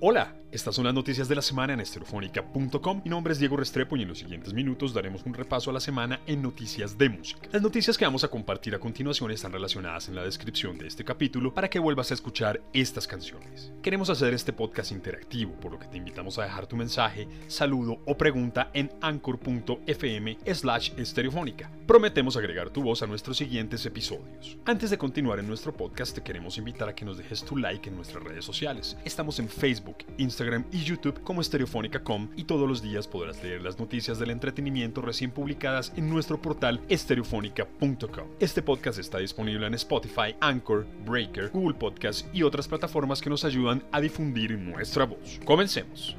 Hola, estas son las noticias de la semana en estereofónica.com. Mi nombre es Diego Restrepo y en los siguientes minutos daremos un repaso a la semana en noticias de música. Las noticias que vamos a compartir a continuación están relacionadas en la descripción de este capítulo para que vuelvas a escuchar estas canciones. Queremos hacer este podcast interactivo, por lo que te invitamos a dejar tu mensaje, saludo o pregunta en anchor.fm slash estereofónica. Prometemos agregar tu voz a nuestros siguientes episodios. Antes de continuar en nuestro podcast, te queremos invitar a que nos dejes tu like en nuestras redes sociales. Estamos en Facebook, Instagram y YouTube como Estereofónica.com y todos los días podrás leer las noticias del entretenimiento recién publicadas en nuestro portal estereofónica.com. Este podcast está disponible en Spotify, Anchor, Breaker, Google Podcast y otras plataformas que nos ayudan a difundir nuestra voz. Comencemos.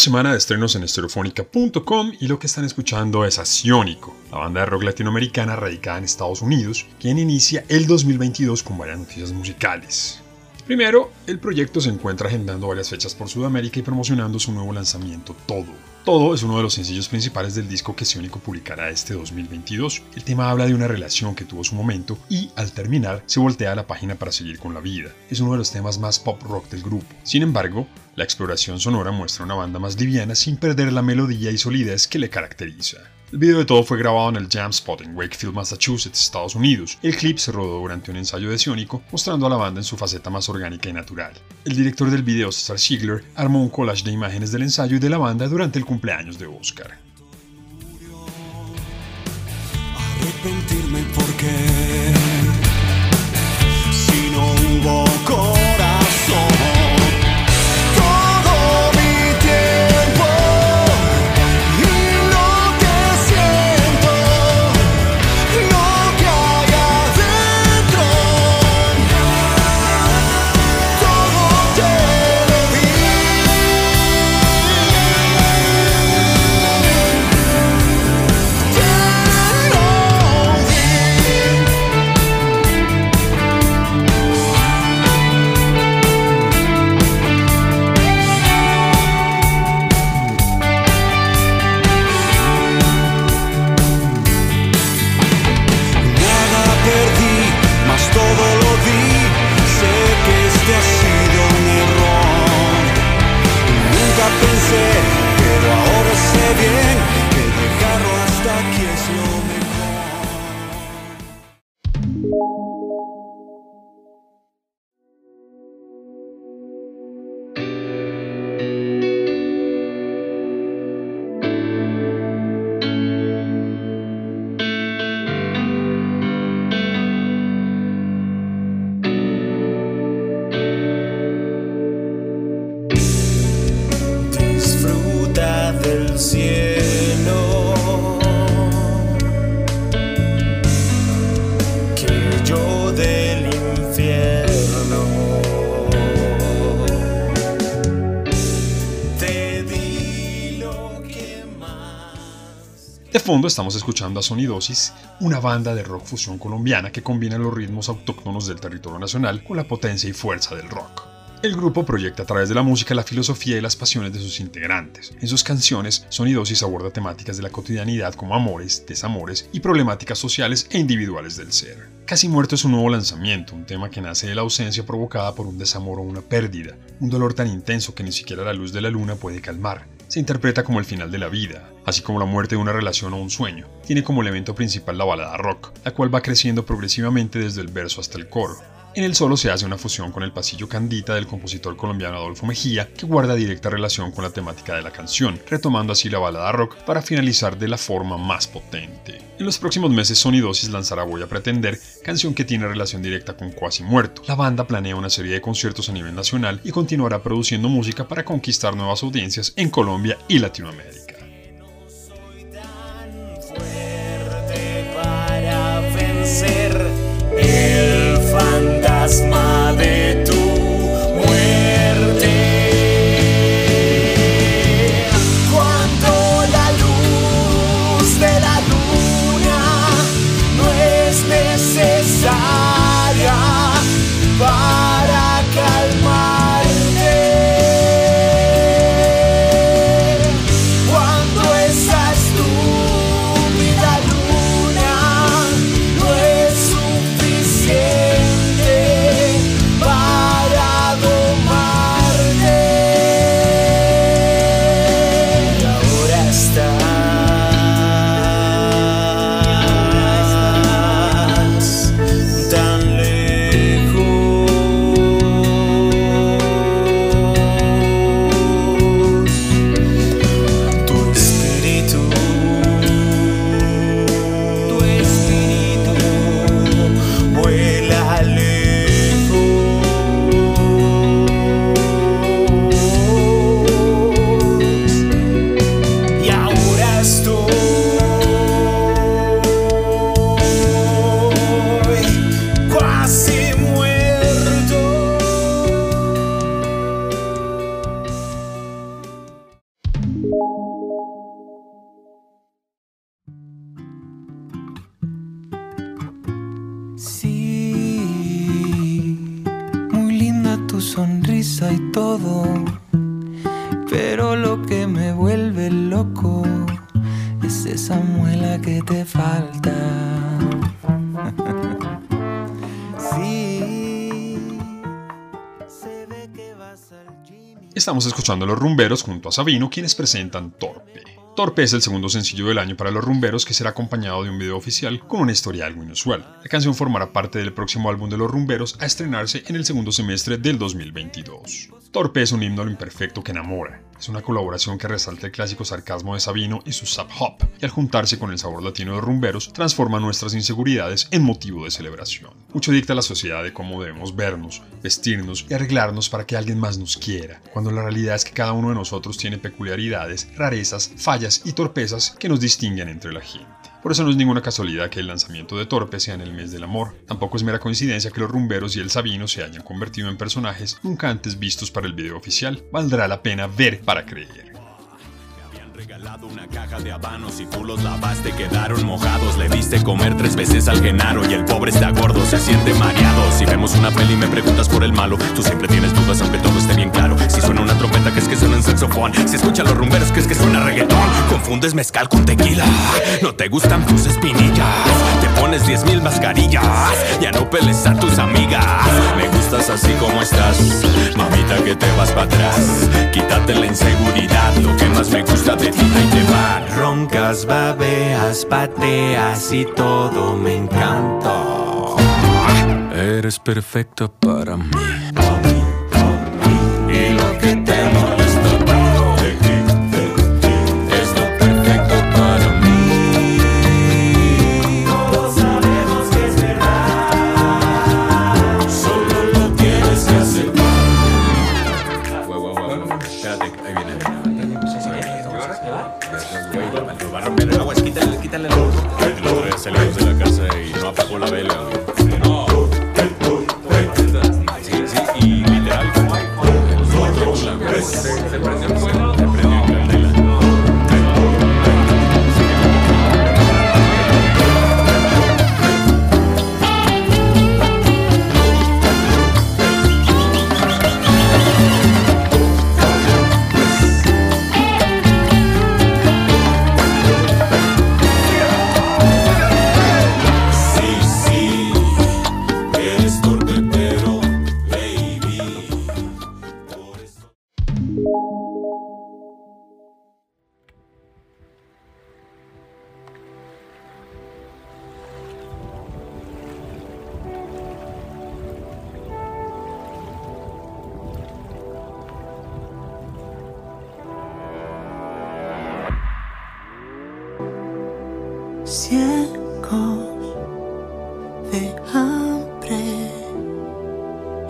Semana de estrenos en estereofónica.com y lo que están escuchando es Asiónico, la banda de rock latinoamericana radicada en Estados Unidos, quien inicia el 2022 con varias noticias musicales. Primero, el proyecto se encuentra agendando varias fechas por Sudamérica y promocionando su nuevo lanzamiento Todo. Todo es uno de los sencillos principales del disco que Sionico publicará este 2022. El tema habla de una relación que tuvo su momento y, al terminar, se voltea a la página para seguir con la vida. Es uno de los temas más pop rock del grupo. Sin embargo, la exploración sonora muestra una banda más liviana sin perder la melodía y solidez que le caracteriza. El video de todo fue grabado en el Jam Spot en Wakefield, Massachusetts, Estados Unidos. El clip se rodó durante un ensayo de Sionico, mostrando a la banda en su faceta más orgánica y natural. El director del video, Cesar Ziegler, armó un collage de imágenes del ensayo y de la banda durante el cumpleaños de Oscar. Fondo estamos escuchando a Sonidosis, una banda de rock fusión colombiana que combina los ritmos autóctonos del territorio nacional con la potencia y fuerza del rock. El grupo proyecta a través de la música la filosofía y las pasiones de sus integrantes. En sus canciones, Sonidosis aborda temáticas de la cotidianidad como amores, desamores y problemáticas sociales e individuales del ser. Casi Muerto es un nuevo lanzamiento, un tema que nace de la ausencia provocada por un desamor o una pérdida, un dolor tan intenso que ni siquiera la luz de la luna puede calmar se interpreta como el final de la vida, así como la muerte de una relación o un sueño. Tiene como elemento principal la balada rock, la cual va creciendo progresivamente desde el verso hasta el coro. En el solo se hace una fusión con el pasillo Candita del compositor colombiano Adolfo Mejía, que guarda directa relación con la temática de la canción, retomando así la balada rock para finalizar de la forma más potente. En los próximos meses Sonidosis lanzará Voy a Pretender, canción que tiene relación directa con Cuasi Muerto. La banda planea una serie de conciertos a nivel nacional y continuará produciendo música para conquistar nuevas audiencias en Colombia y Latinoamérica. Estamos escuchando a los rumberos junto a Sabino, quienes presentan Torpe. Torpe es el segundo sencillo del año para los rumberos que será acompañado de un video oficial con una historia algo inusual. La canción formará parte del próximo álbum de los rumberos a estrenarse en el segundo semestre del 2022. Torpe es un himno a lo imperfecto que enamora. Es una colaboración que resalta el clásico sarcasmo de Sabino y su sub hop, y al juntarse con el sabor latino de rumberos, transforma nuestras inseguridades en motivo de celebración. Mucho dicta la sociedad de cómo debemos vernos, vestirnos y arreglarnos para que alguien más nos quiera, cuando la realidad es que cada uno de nosotros tiene peculiaridades, rarezas, fallas y torpezas que nos distinguen entre la gente. Por eso no es ninguna casualidad que el lanzamiento de Torpe sea en el mes del amor. Tampoco es mera coincidencia que los rumberos y el Sabino se hayan convertido en personajes nunca antes vistos para el video oficial. Valdrá la pena ver para creer. Regalado una caja de habanos y tú los lavaste, quedaron mojados. Le diste comer tres veces al Genaro y el pobre está gordo, se siente mareado. Si vemos una peli me preguntas por el malo, tú siempre tienes dudas aunque todo esté bien claro. Si suena una trompeta, que es que suena un saxofón. Si escucha los rumberos, que es que suena reggaetón. Confundes mezcal con tequila, no te gustan tus espinillas. Te pones diez mil mascarillas, ya no peles a tus amigas. Me gustas así como estás, mamita que te vas para atrás. Quítate la inseguridad, lo que más me gusta de te va. Roncas, babeas, pateas y todo me encanta. Eres perfecta para mí.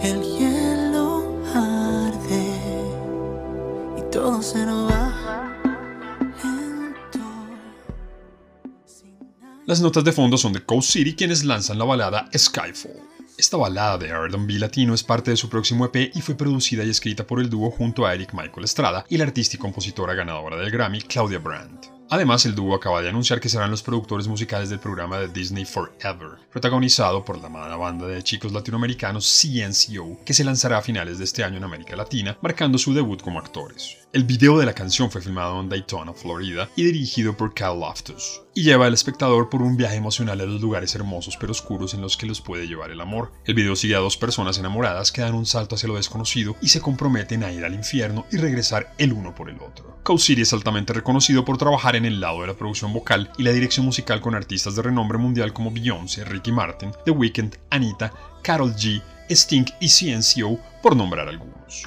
El hielo arde y todo se va. Las notas de fondo son de Coast City quienes lanzan la balada Skyfall. Esta balada de R&B latino es parte de su próximo EP y fue producida y escrita por el dúo junto a Eric Michael Estrada y la artista y compositora ganadora del Grammy Claudia Brandt. Además, el dúo acaba de anunciar que serán los productores musicales del programa de Disney Forever, protagonizado por la amada banda de chicos latinoamericanos CNCO, que se lanzará a finales de este año en América Latina, marcando su debut como actores. El video de la canción fue filmado en Daytona, Florida, y dirigido por Cal Loftus, y lleva al espectador por un viaje emocional a los lugares hermosos pero oscuros en los que los puede llevar el amor. El video sigue a dos personas enamoradas que dan un salto hacia lo desconocido y se comprometen a ir al infierno y regresar el uno por el otro. Cow City es altamente reconocido por trabajar en el lado de la producción vocal y la dirección musical con artistas de renombre mundial como Beyoncé, Ricky Martin, The Weeknd, Anita, Carol G, Sting y CNCO, por nombrar algunos.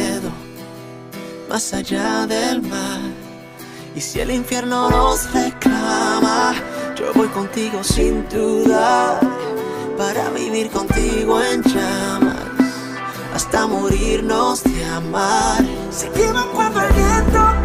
más allá del mar. Y si el infierno nos reclama, yo voy contigo sin dudar, para vivir contigo en llamas, hasta morirnos de amar. Seguimos cuando el viento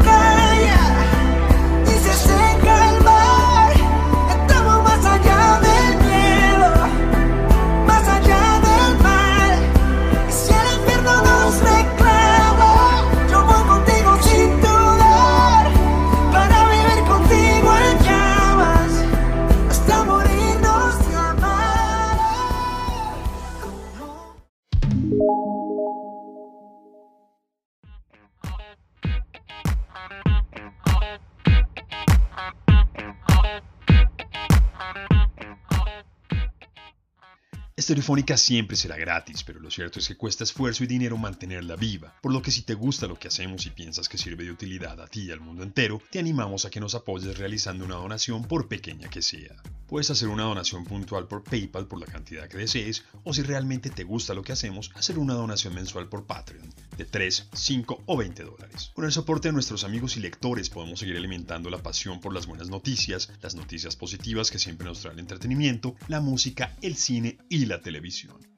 Estereofónica siempre será gratis, pero lo cierto es que cuesta esfuerzo y dinero mantenerla viva, por lo que si te gusta lo que hacemos y piensas que sirve de utilidad a ti y al mundo entero, te animamos a que nos apoyes realizando una donación por pequeña que sea. Puedes hacer una donación puntual por PayPal por la cantidad que desees, o si realmente te gusta lo que hacemos, hacer una donación mensual por Patreon de 3, 5 o 20 dólares. Con el soporte de nuestros amigos y lectores podemos seguir alimentando la pasión por las buenas noticias, las noticias positivas que siempre nos trae el entretenimiento, la música, el cine y la televisión.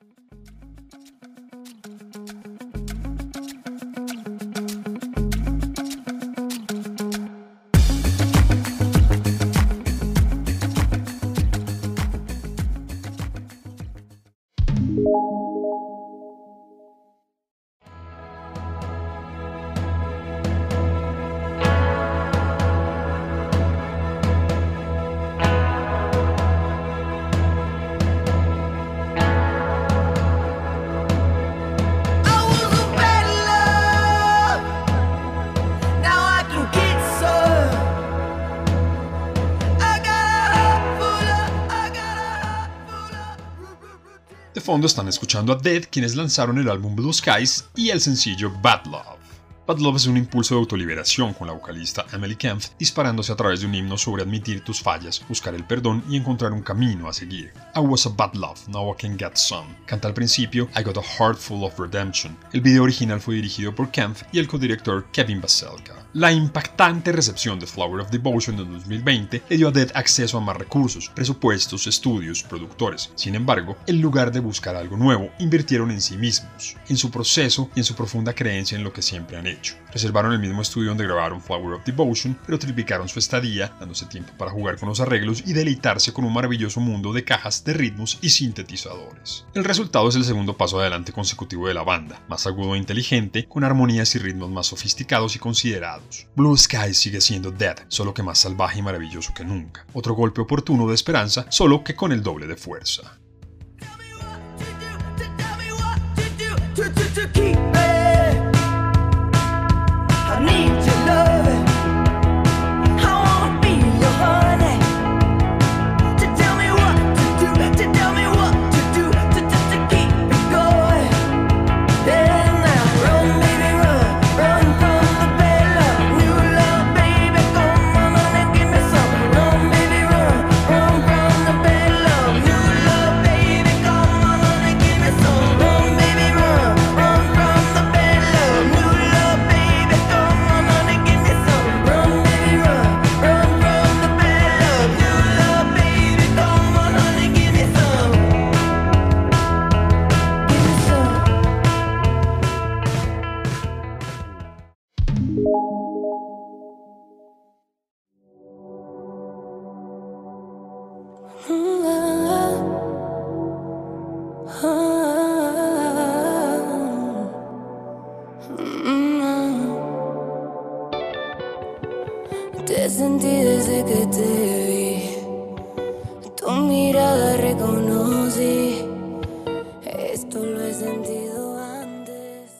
Fondo están escuchando a Dead, quienes lanzaron el álbum Blue Skies y el sencillo Bad Love. Bad Love es un impulso de autoliberación con la vocalista Emily Kempf disparándose a través de un himno sobre admitir tus fallas, buscar el perdón y encontrar un camino a seguir. I was a bad love, now I can get some. Canta al principio I got a heart full of redemption. El video original fue dirigido por Kempf y el codirector Kevin Baselka. La impactante recepción de Flower of Devotion en 2020 le dio a Dead acceso a más recursos, presupuestos, estudios, productores. Sin embargo, en lugar de buscar algo nuevo, invirtieron en sí mismos, en su proceso y en su profunda creencia en lo que siempre han hecho. Reservaron el mismo estudio donde grabaron Flower of Devotion, pero triplicaron su estadía, dándose tiempo para jugar con los arreglos y deleitarse con un maravilloso mundo de cajas de ritmos y sintetizadores. El resultado es el segundo paso adelante consecutivo de la banda, más agudo e inteligente, con armonías y ritmos más sofisticados y considerados Blue Sky sigue siendo Dead, solo que más salvaje y maravilloso que nunca. Otro golpe oportuno de esperanza, solo que con el doble de fuerza. Te sentí desde que te vi. Tu mirada reconocí. Esto lo he sentido antes.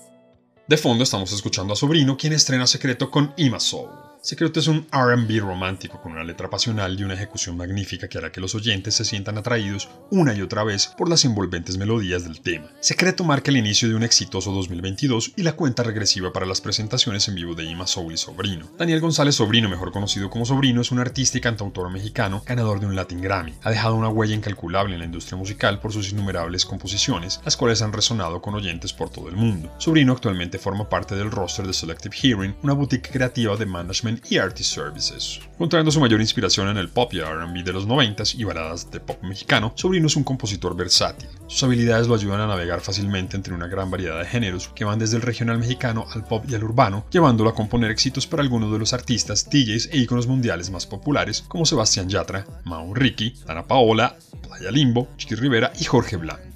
De fondo estamos escuchando a Sobrino, quien estrena secreto con Ima Soul. Secreto es un RB romántico con una letra pasional y una ejecución magnífica que hará que los oyentes se sientan atraídos una y otra vez por las envolventes melodías del tema. Secreto marca el inicio de un exitoso 2022 y la cuenta regresiva para las presentaciones en vivo de Ima Soul y Sobrino. Daniel González Sobrino, mejor conocido como Sobrino, es un artista y cantautor mexicano ganador de un Latin Grammy. Ha dejado una huella incalculable en la industria musical por sus innumerables composiciones, las cuales han resonado con oyentes por todo el mundo. Sobrino actualmente forma parte del roster de Selective Hearing, una boutique creativa de management y Artist Services. Encontrando su mayor inspiración en el pop y RB de los 90 y baladas de pop mexicano, Sobrino es un compositor versátil. Sus habilidades lo ayudan a navegar fácilmente entre una gran variedad de géneros que van desde el regional mexicano al pop y al urbano, llevándolo a componer éxitos para algunos de los artistas, DJs e íconos mundiales más populares como Sebastián Yatra, Mau Ricky, Ana Paola, Playa Limbo, Chiqui Rivera y Jorge Blanco.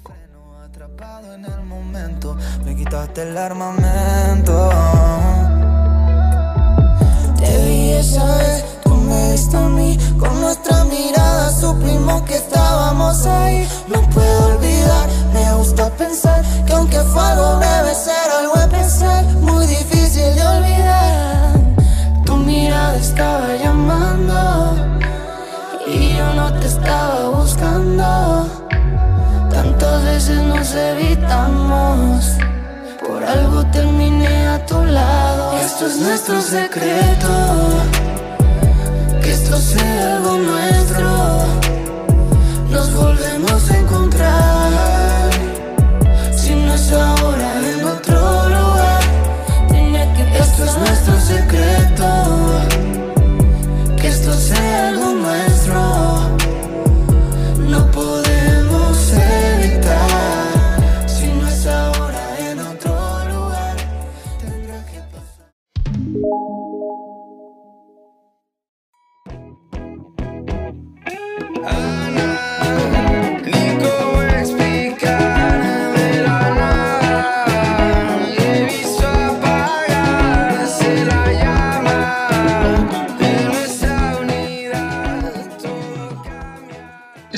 Esa vez tú me diste a mí. Con nuestra mirada supimos que estábamos ahí. No puedo olvidar, me gusta pensar Que aunque fue algo debe ser algo especial Muy difícil de olvidar. Tu mirada estaba llamando Y yo no te estaba buscando. Tantas veces nos evitamos Por algo terminé a tu lado Esto es nuestro secreto esto sea algo nuestro, nos volvemos a encontrar. Si no es ahora, en otro lugar, esto es nuestro secreto.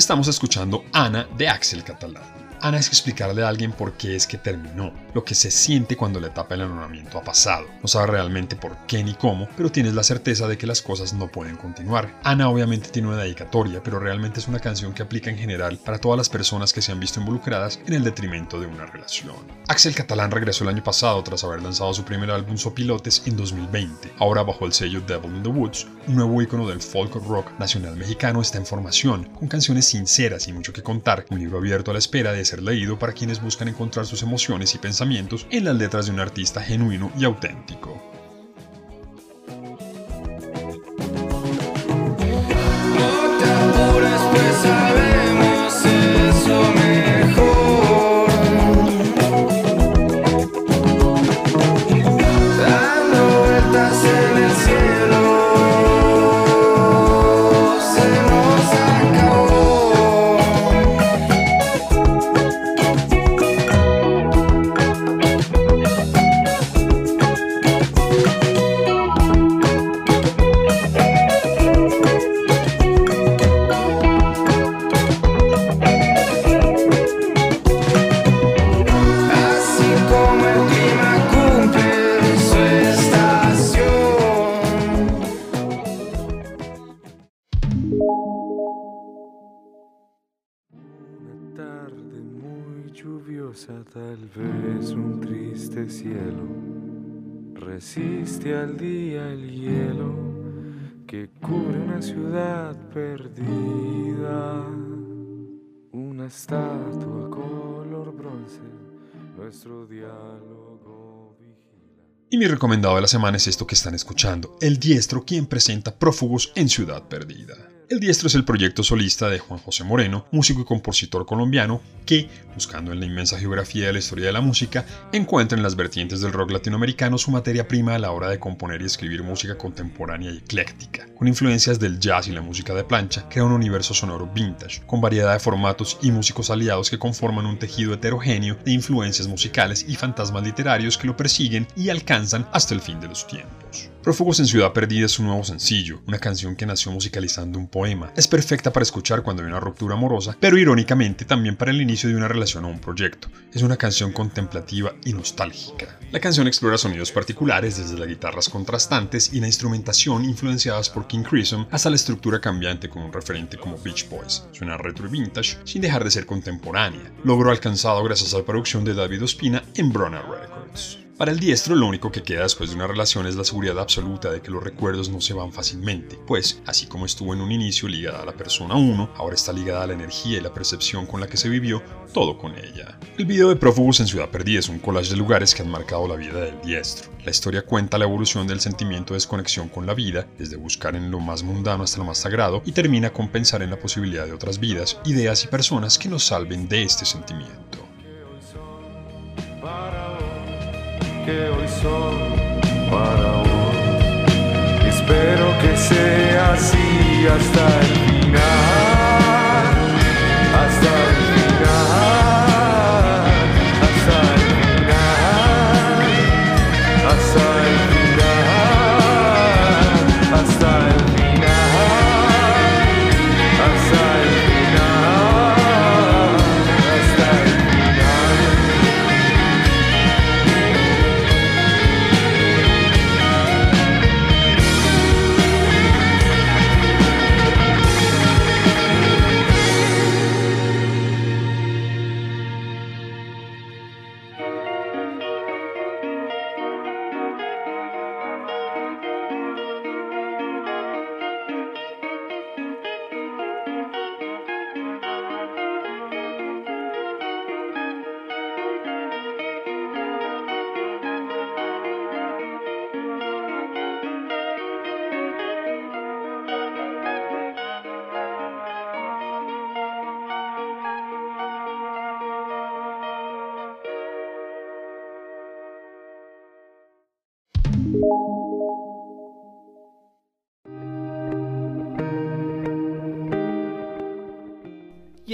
Estamos escuchando Ana de Axel Catalán. Ana es explicarle a alguien por qué es que terminó, lo que se siente cuando la etapa del enamoramiento ha pasado. No sabe realmente por qué ni cómo, pero tienes la certeza de que las cosas no pueden continuar. Ana obviamente tiene una dedicatoria, pero realmente es una canción que aplica en general para todas las personas que se han visto involucradas en el detrimento de una relación. Axel Catalán regresó el año pasado tras haber lanzado su primer álbum Sopilotes en 2020. Ahora bajo el sello Devil in the Woods, un nuevo icono del folk rock nacional mexicano está en formación, con canciones sinceras y mucho que contar, un libro abierto a la espera de ser leído para quienes buscan encontrar sus emociones y pensamientos en las letras de un artista genuino y auténtico. Cielo resiste al día el hielo que cubre una ciudad perdida, una estatua color bronce, nuestro diálogo vigila. Y mi recomendado de la semana es esto que están escuchando, El Diestro, quien presenta Prófugos en Ciudad Perdida. El Diestro es el proyecto solista de Juan José Moreno, músico y compositor colombiano, que, buscando en la inmensa geografía de la historia de la música, encuentra en las vertientes del rock latinoamericano su materia prima a la hora de componer y escribir música contemporánea y ecléctica. Con influencias del jazz y la música de plancha, crea un universo sonoro vintage, con variedad de formatos y músicos aliados que conforman un tejido heterogéneo de influencias musicales y fantasmas literarios que lo persiguen y alcanzan hasta el fin de los tiempos. Prófugos en Ciudad Perdida es un nuevo sencillo, una canción que nació musicalizando un poema. Es perfecta para escuchar cuando hay una ruptura amorosa, pero irónicamente también para el inicio de una relación o un proyecto. Es una canción contemplativa y nostálgica. La canción explora sonidos particulares desde las guitarras contrastantes y la instrumentación influenciadas por King Crimson hasta la estructura cambiante con un referente como Beach Boys. Suena retro y vintage sin dejar de ser contemporánea. Logro alcanzado gracias a la producción de David Ospina en Brunner Records. Para el diestro lo único que queda después de una relación es la seguridad absoluta de que los recuerdos no se van fácilmente, pues así como estuvo en un inicio ligada a la persona 1, ahora está ligada a la energía y la percepción con la que se vivió todo con ella. El video de Prófugos en Ciudad Perdida es un collage de lugares que han marcado la vida del diestro. La historia cuenta la evolución del sentimiento de desconexión con la vida, desde buscar en lo más mundano hasta lo más sagrado, y termina con pensar en la posibilidad de otras vidas, ideas y personas que nos salven de este sentimiento. Que hoy son para vos. Espero que sea así hasta el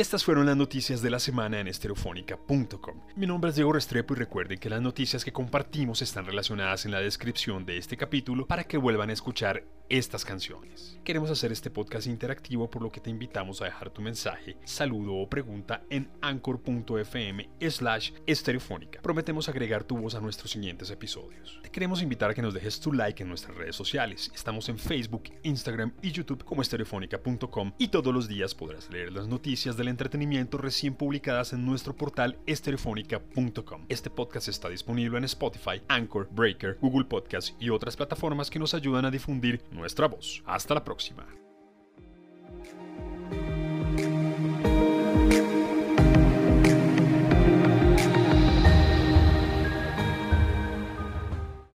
estas fueron las noticias de la semana en estereofónica.com. Mi nombre es Diego Restrepo y recuerden que las noticias que compartimos están relacionadas en la descripción de este capítulo para que vuelvan a escuchar estas canciones. Queremos hacer este podcast interactivo por lo que te invitamos a dejar tu mensaje, saludo o pregunta en anchor.fm slash estereofónica. Prometemos agregar tu voz a nuestros siguientes episodios. Te queremos invitar a que nos dejes tu like en nuestras redes sociales. Estamos en Facebook, Instagram y YouTube como estereofónica.com y todos los días podrás leer las noticias del entretenimiento recién publicadas en nuestro portal estereofónica.com. Este podcast está disponible en Spotify, Anchor, Breaker, Google Podcasts y otras plataformas que nos ayudan a difundir nuestra voz. Hasta la próxima.